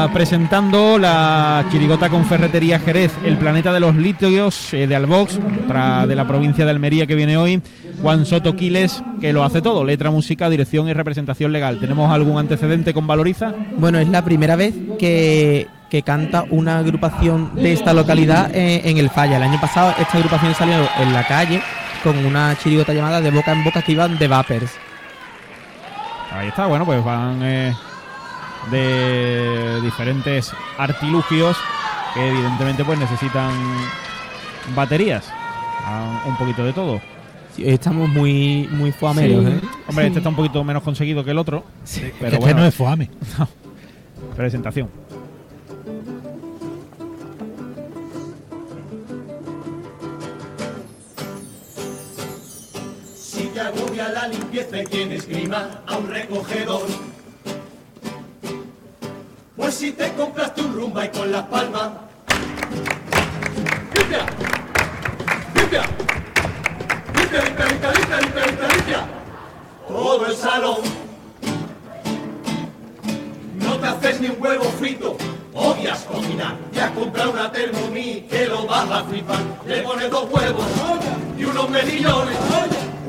está presentando la chirigota con ferretería Jerez, el planeta de los litios eh, de Albox, otra de la provincia de Almería que viene hoy, Juan Soto Quiles, que lo hace todo, letra, música, dirección y representación legal. ¿Tenemos algún antecedente con Valoriza? Bueno, es la primera vez que, que canta una agrupación de esta localidad en, en el Falla. El año pasado esta agrupación salió en la calle con una chirigota llamada De Boca en Boca que iban de Vapers. Ahí está, bueno, pues van eh, de diferentes artilugios que evidentemente pues necesitan baterías, Ah, un poquito de todo. Sí, Estamos muy, muy foameros, Sí. ¿eh? Hombre, este está un poquito menos conseguido que el otro, pero este bueno, no es foame. presentación. Si te agobia la limpieza y tienes grima a un recogedor. Si te compraste un rumba y con las palmas. ¡Limpia! ¡Limpia! ¡Limpia, limpia, limpia, limpia, limpia, limpia, limpia! Todo el salón. No te haces ni un huevo frito, odias cocinar. Te has comprado una Thermomix que lo vas a flipar. Le pones dos huevos y unos mejillones,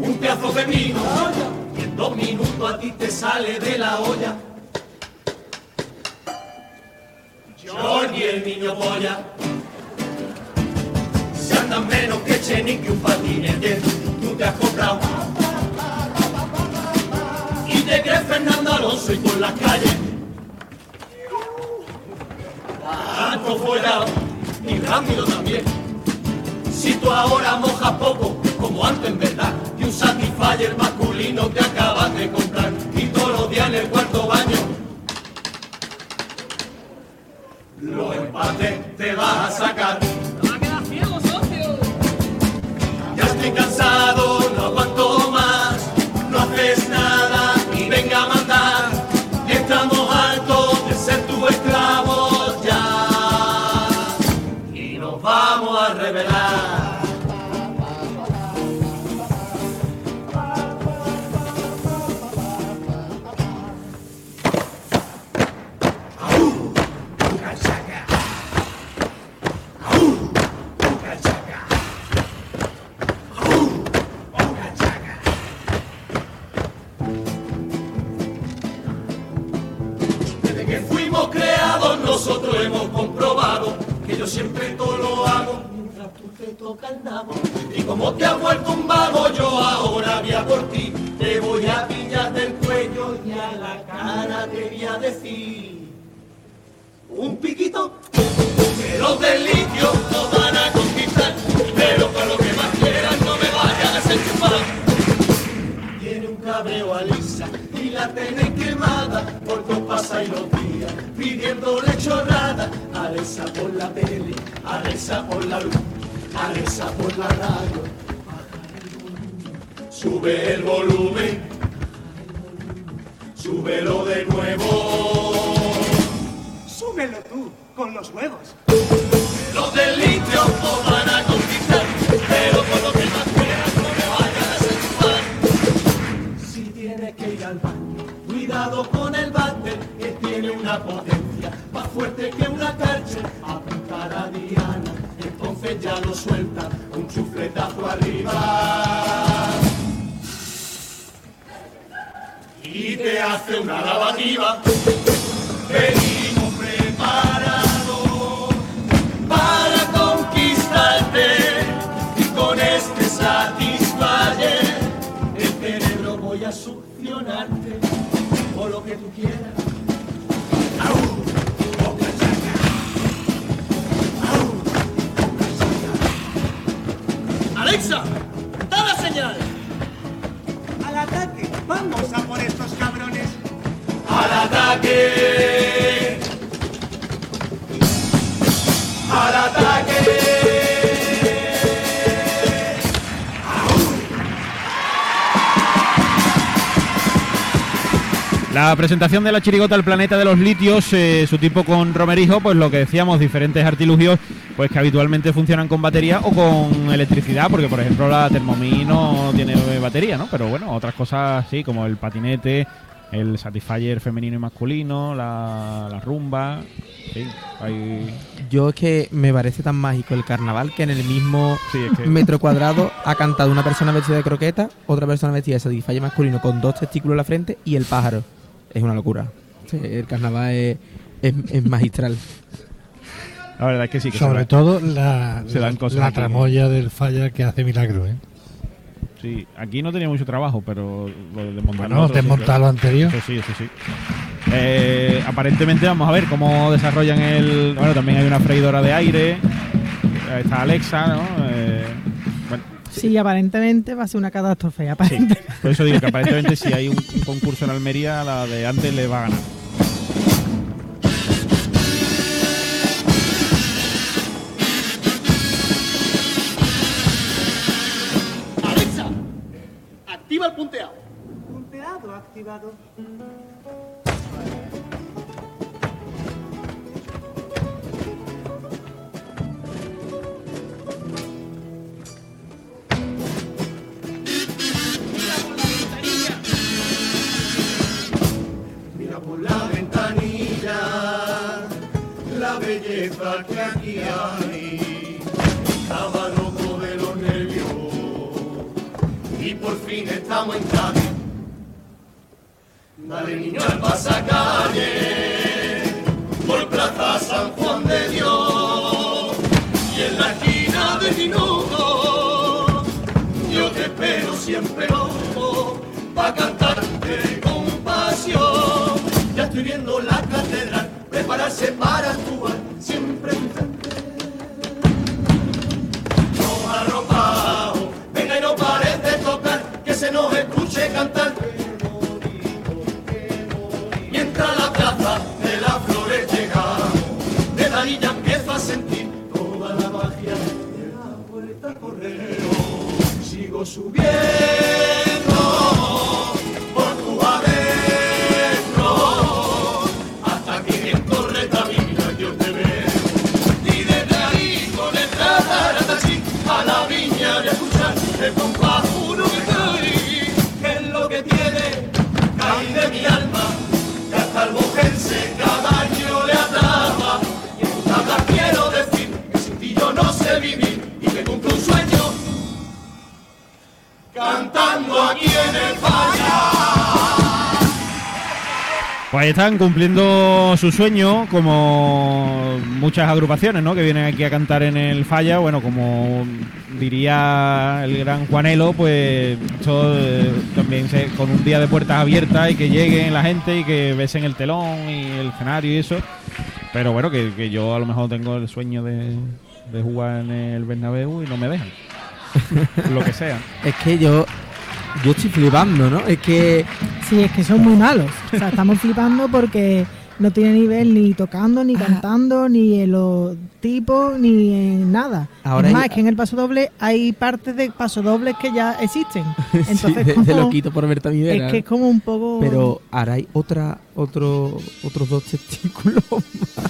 un pedazo de vino. Y en dos minutos a ti te sale de la olla. El niño polla. Si andan menos que Chenique un patinete, tú te has comprado. Y te crees Fernando Alonso y por las calles tanto follado y rápido también. Si tú ahora mojas poco, como antes en verdad, y un Satisfyer masculino te acabas de comprar, y todos los días en el cuarto baño, los empates te vas a sacar. Ya estoy cansado, no aguanto más, no haces nada y venga a mandar. Estamos hartos de ser tu esclavo ya y nos vamos a revelar. Y la tiene quemada por y los días pidiéndole chorrada Alexa por la tele, Alexa por la luz, Alexa por la radio. Sube el volumen, súbelo de nuevo. Súbelo tú, con los huevos. Los del litio nos van a conquistar, pero por lo que más quieran no me vayan a desenchufar. Si tienes que ir al baño, con el váter, que tiene una potencia más fuerte que una cárcel. Apuntar a Diana, entonces ya lo suelta, un chufletazo arriba. Y te hace una lavativa. Venimos La presentación de la chirigota El planeta de los litios, eh, su tipo con romerijo, pues lo que decíamos, diferentes artilugios, pues que habitualmente funcionan con batería o con electricidad, porque por ejemplo la Thermomix no tiene batería, ¿no? Pero bueno, otras cosas sí, como el patinete, el Satisfyer femenino y masculino, la, la rumba, Sí, hay... Yo es que me parece tan mágico el carnaval que en el mismo Sí, es que- metro cuadrado ha cantado una persona vestida de croqueta, otra persona vestida de satisfalle masculino con dos testículos en la frente y el pájaro. Es una locura. Sí, El carnaval es, es- es magistral. La verdad es que sí. Que se Sobre va- todo la, se dan cosas la aquí. tramoya del falla que hace milagro, ¿eh? Sí, aquí no tenía mucho trabajo, pero lo de desmontar Bueno, desmontar lo anterior. Eso sí, eso sí. Eh, aparentemente vamos a ver cómo desarrollan el... Bueno, también hay una freidora de aire. Está Alexa, ¿no? Eh, Sí, aparentemente va a ser una catástrofe. sí. Aparentemente. Por eso digo que aparentemente si hay un, un concurso en Almería, la de antes le va a ganar. Alexa, activa el punteado. Punteado activado. Que aquí hay. Estaba loco de los nervios y por fin estamos en Cádiz. Dale niño al pasacalle por Plaza San Juan de Dios y en la esquina de Minuto yo te espero siempre loco pa' cantarte con pasión. Ya estoy viendo la catedral, prepararse para actuar, siempre en frente. Nos arropamos, venga y no pare de tocar, que se nos escuche cantar. Mientras la plaza de las flores llegamos, de la niña empiezo a sentir toda la magia de la puerta correo. Sigo subiendo ahí están cumpliendo su sueño, como muchas agrupaciones, ¿no? Que vienen aquí a cantar en el Falla. Bueno, como diría el gran Juanelo, pues esto eh, también se, con un día de puertas abiertas y que lleguen la gente y que besen el telón y el escenario y eso. Pero bueno, que, que yo a lo mejor tengo el sueño de, de jugar en el Bernabéu y no me dejan. lo que sea. Es que yo, yo estoy flipando, ¿no? Es que Sí, es que son muy malos. O sea, estamos flipando porque no tiene nivel ni tocando, ni cantando, ni en los tipos, ni en nada. Ahora es más, hay- es que en el paso doble hay partes de paso dobles que ya existen. Entonces, sí, de, lo quito por Berta Miguel. es que es como un poco... Pero ahora hay otra, otro, otros dos testículos más.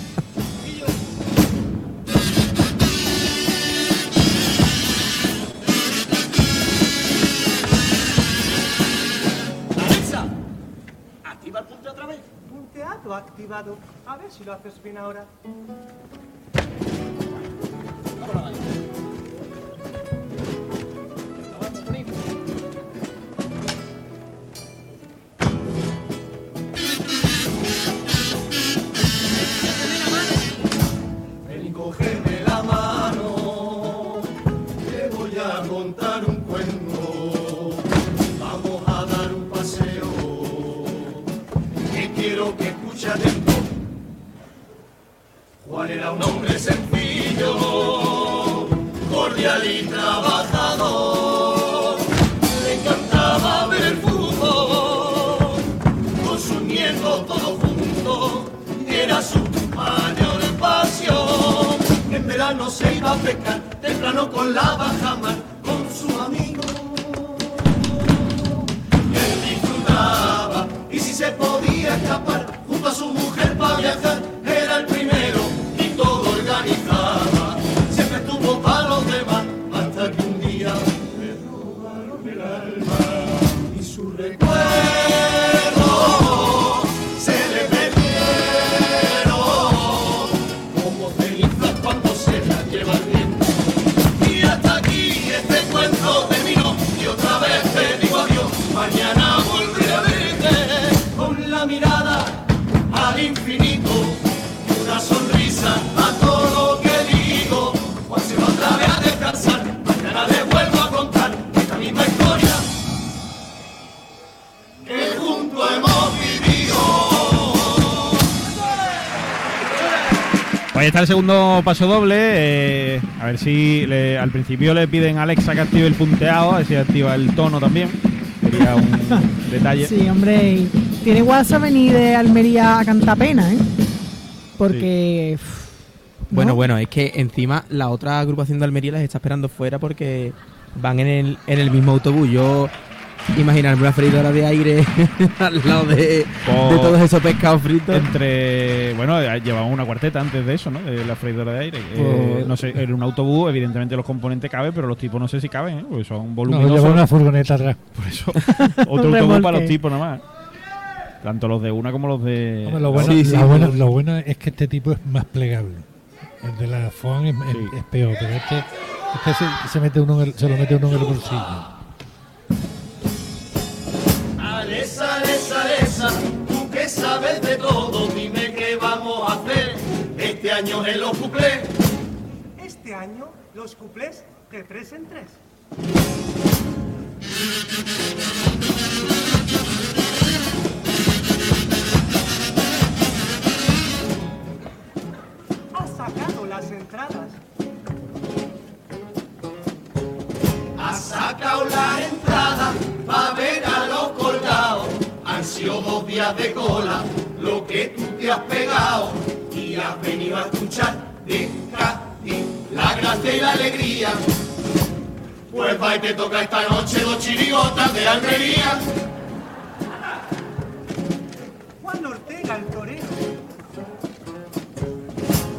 Activado. A ver si lo haces bien ahora. Pues ahí está el segundo paso doble. eh, a ver si le- al principio le piden a Alexa que active el punteado, a ver si activa el tono también. Sería un detalle. Sí, hombre, y tiene a venir de Almería a cantar pena, ¿eh? Porque. Bueno, bueno, es que encima la otra agrupación de Almería las está esperando fuera porque van en el, en el mismo autobús. Yo imaginarme una freidora de aire al lado de, de todos esos pescados fritos. Entre. Bueno, eh, llevamos una cuarteta antes de eso, ¿no? De la freidora de aire. Eh, Pues- no sé, en un autobús, evidentemente los componentes caben, pero los tipos no sé si caben, ¿eh? Porque son No, voluminosos. lleva una furgoneta atrás. Por eso, otro autobús para los tipos nada más. Tanto los de una como los de. Hombre, lo, bueno, Sí, sí, lo bueno- pero- lo bueno es que este tipo es más plegable. El de la FON es, es- Sí. es peor, pero este, este se, se mete uno en el- se lo mete uno en el bolsillo. Año en los cuplés. Este año, los cuplés de tres en tres. Ha sacado las entradas. Ha sacado la entrada pa' ver a los colgados. Han sido dos días de cola lo que tú te has pegado y has venido a escuchar de Cádiz la gracia y la alegría. Pues va y te toca esta noche dos chirigotas de Almería. Juan Ortega, el torero.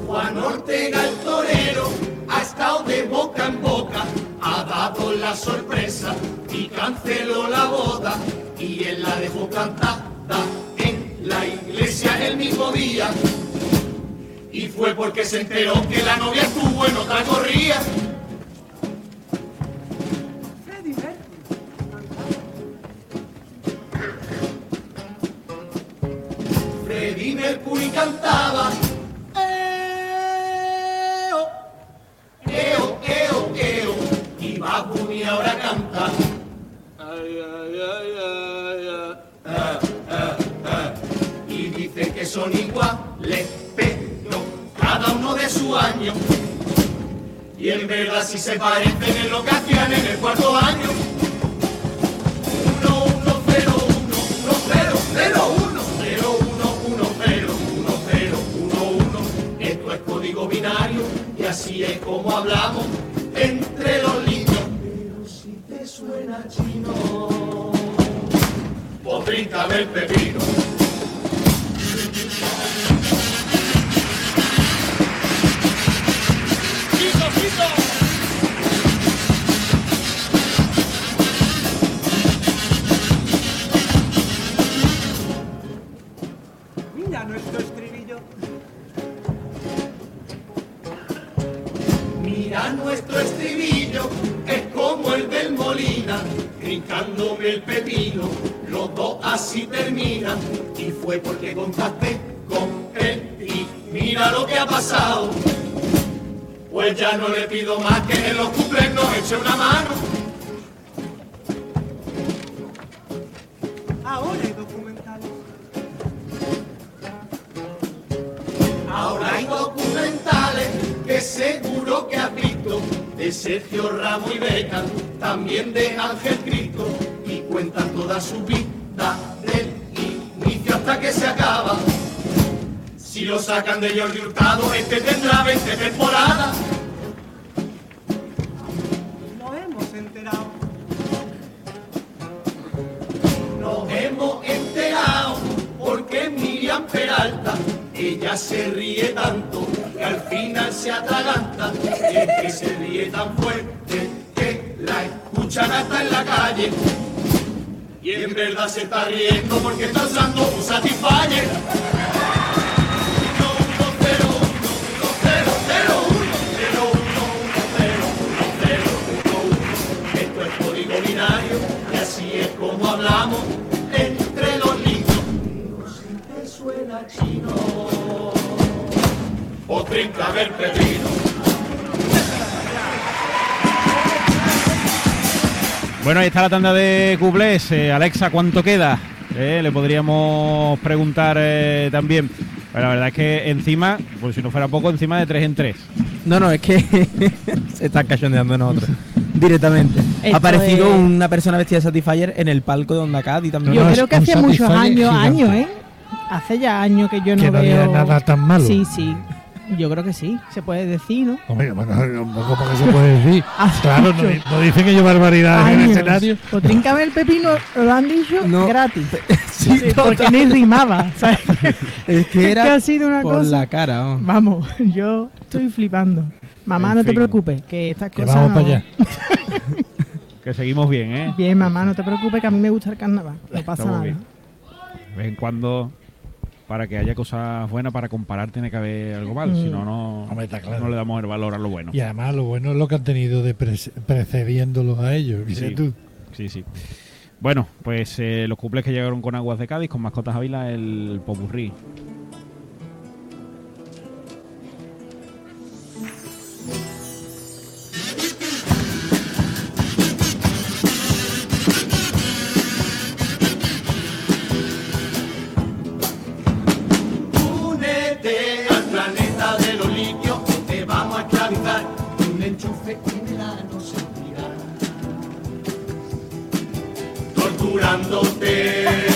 Juan Ortega el torero ha estado de boca en boca, ha dado la sorpresa y canceló la boda y él la dejó cantada en la iglesia el mismo día. Y fue porque se enteró que la novia estuvo en otra Mercury. Freddie Mercury cantaba. En verdad si se parecen en lo que hacían en el cuarto año. Uno, uno, cero, uno, uno, cero, cero, uno, cero, uno, uno, cero, uno, cero, uno, uno. Esto es código binario y así es como hablamos entre los niños. Pero si te suena chino, pues bríncame el pepino. Ya no le pido más que en los cumples nos eche una mano. Ahora hay documentales. Ahora hay documentales que seguro que has visto de Sergio Ramos y Beca, también de Ángel Cristo, y cuentan toda su vida del inicio hasta que se acaba. Si lo sacan de Jordi Hurtado, este tendrá 20 temporadas. Miriam Peralta, ella se ríe tanto que al final se atraganta. Y es que se ríe tan fuerte que la escuchan hasta en la calle. Y en verdad se está riendo porque está usando un uno. Esto es código binario y así es como hablamos chino, o. Bueno, ahí está la tanda de cuplés. Eh, Alexa, ¿cuánto queda? Eh, le podríamos preguntar eh, también. Pero la verdad es que encima, pues si no fuera poco, encima de 3 en 3. No, no, es que se están cachondeando nosotros. Directamente. Esto ha aparecido es- una persona vestida de Satisfyer en el palco de Onda Cádiz también. Yo No, creo que hace muchos años, gigante. años, ¿eh? Hace ya años que yo no Que no veo... había nada tan malo. Sí, sí. Yo creo que sí, se puede decir, ¿no? Hombre, bueno, ¿cómo que se puede decir? Claro, no, dicen que yo barbaridades en el escenario. O tríncame el pepino, lo han dicho No. gratis. Sí, Sí, porque ni rimaba, ¿sabes? Es que era que ha sido una por cosa. la cara. vamos. Vamos, yo estoy flipando. Mamá, En no te preocupes, que estas Que cosas. vamos no- para allá. Que seguimos bien, ¿eh? Bien, mamá, no te preocupes, que a mí me gusta el carnaval. No pasa Estamos nada. bien. De vez en cuando, para que haya cosas buenas, para comparar, tiene que haber algo malo. Si no, no, claro. le damos el valor a lo bueno. Y además lo bueno es lo que han tenido de pre- precediéndolos a ellos. Sí. tú. Sí, sí. Bueno, pues eh, los cuples que llegaron con Aguas de Cádiz, con Mascotas Ávila, el Popurrí. un enchufe en el ano sentirá, torturándote.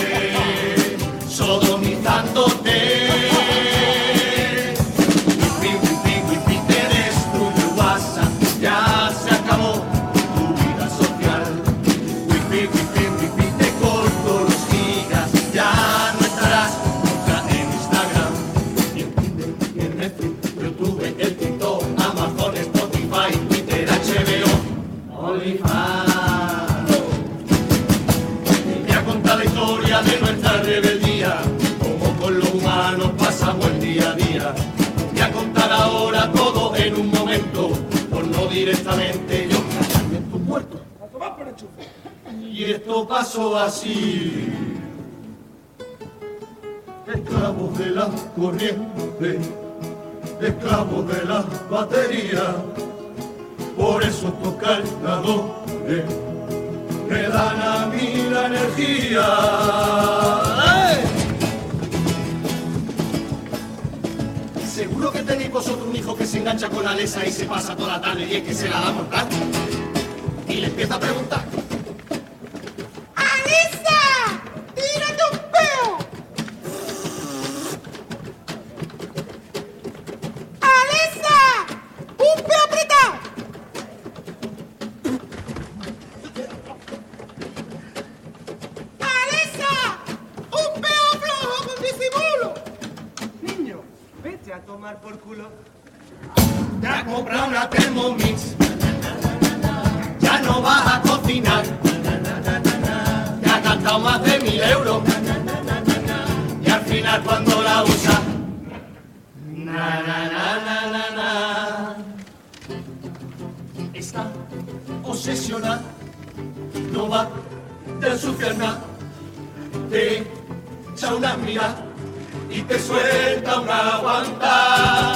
Y esto pasó así. Esclavos de la corriente, esclavos de la batería. Por eso estos cargadores me dan a mí la energía. Seguro que tenéis vosotros un hijo que se engancha con la lesa y se pasa toda la tarde y es que se la da mortal. Y le empieza a preguntar. Tomar por culo. Ya comprado una Thermomix. Ya no vas a cocinar. Ya has gastado más de mil euros. Y al final cuando la usas. Está obsesionada. No va de ensuciar nada. Te echa una mira y te suelta una guanta.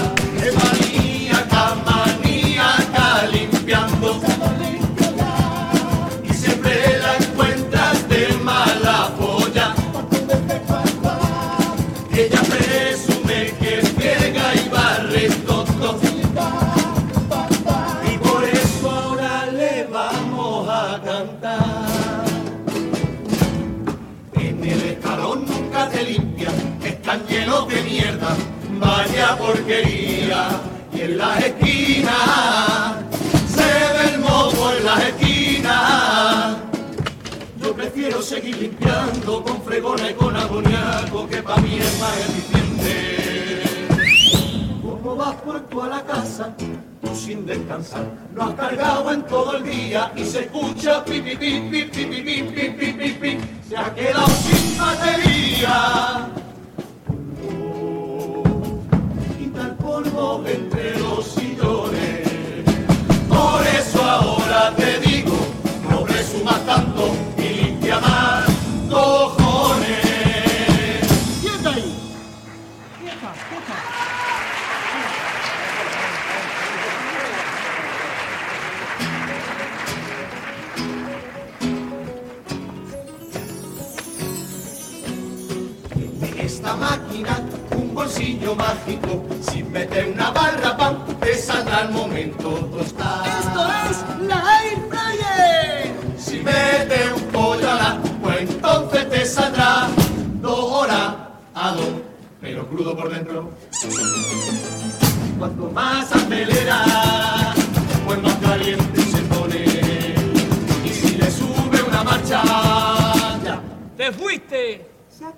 Porquería. Y en las esquinas se ve el moco en las esquinas. Yo prefiero seguir limpiando con fregona y con amoníaco, que para mí es más eficiente. ¿Cómo vas por toda la casa? Tú sin descansar, lo has cargado en todo el día y se escucha pi pi pi pi pi pi pi pi. Se ha quedado sin batería.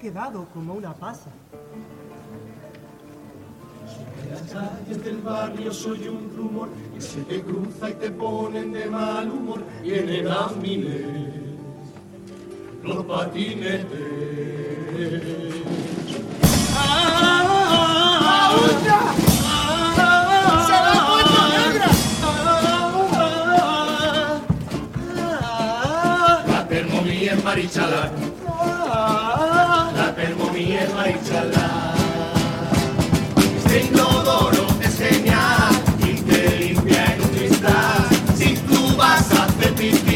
Quedado como una pasa. En las calles del barrio soy un rumor que se te cruza y te ponen de mal humor. Vienen a miles los patinetes. La termomía es marichala. A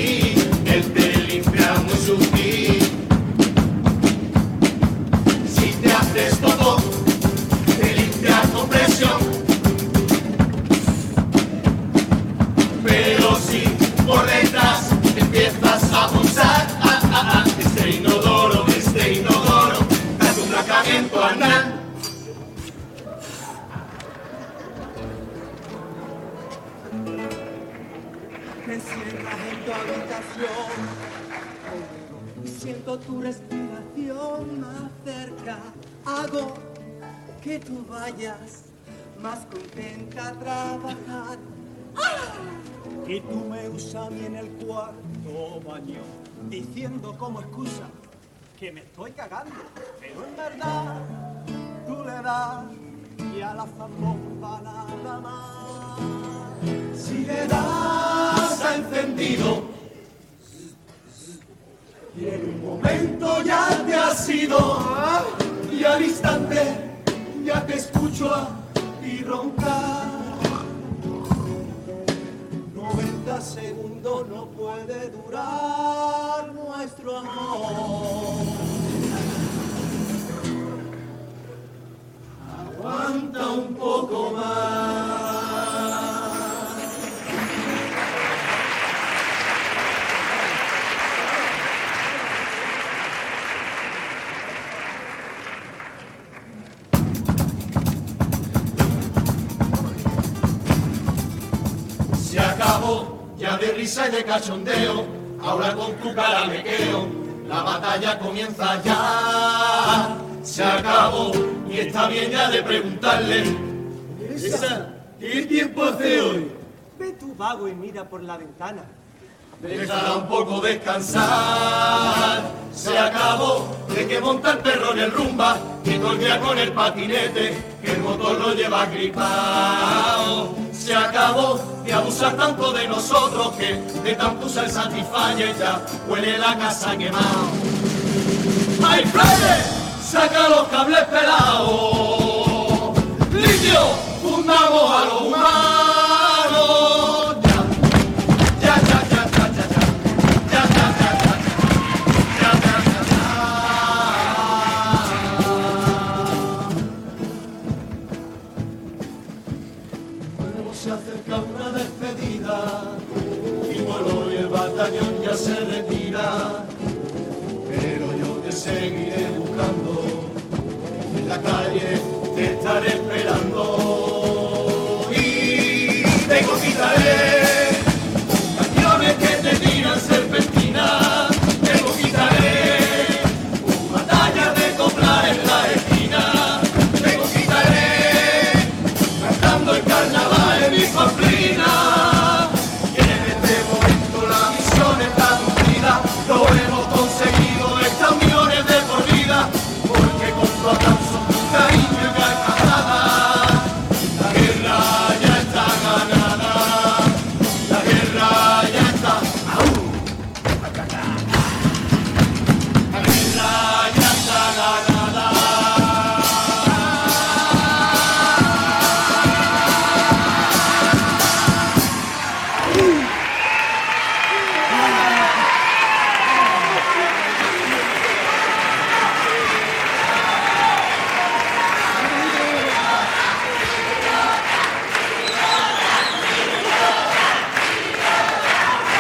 diciendo como excusa que me estoy cagando. Pero en verdad tú le das y a la zambomba nada más. Si le das a encendido y en un momento ya te has ido y al instante ya te escucho a ti roncar. 90 segundos no puede durar nuestro amor. Aguanta un poco más. Risa y de cachondeo, ahora con tu cara me quedo, la batalla comienza ya. Se acabó y está bien ya de preguntarle, esa, ¿qué tiempo hace hoy? Ve tu vago y mira por la ventana. Déjala un poco descansar. Se acabó de que monta el perro en el rumba y colguea con el patinete, que el motor lo lleva gripao. Se acabó de abusar tanto de nosotros que de tanto usar Satisfyer ya huele la casa quemado. ¡Ay, Friday! ¡Saca los cables pelados! ¡Litio! ¡Fundamos a los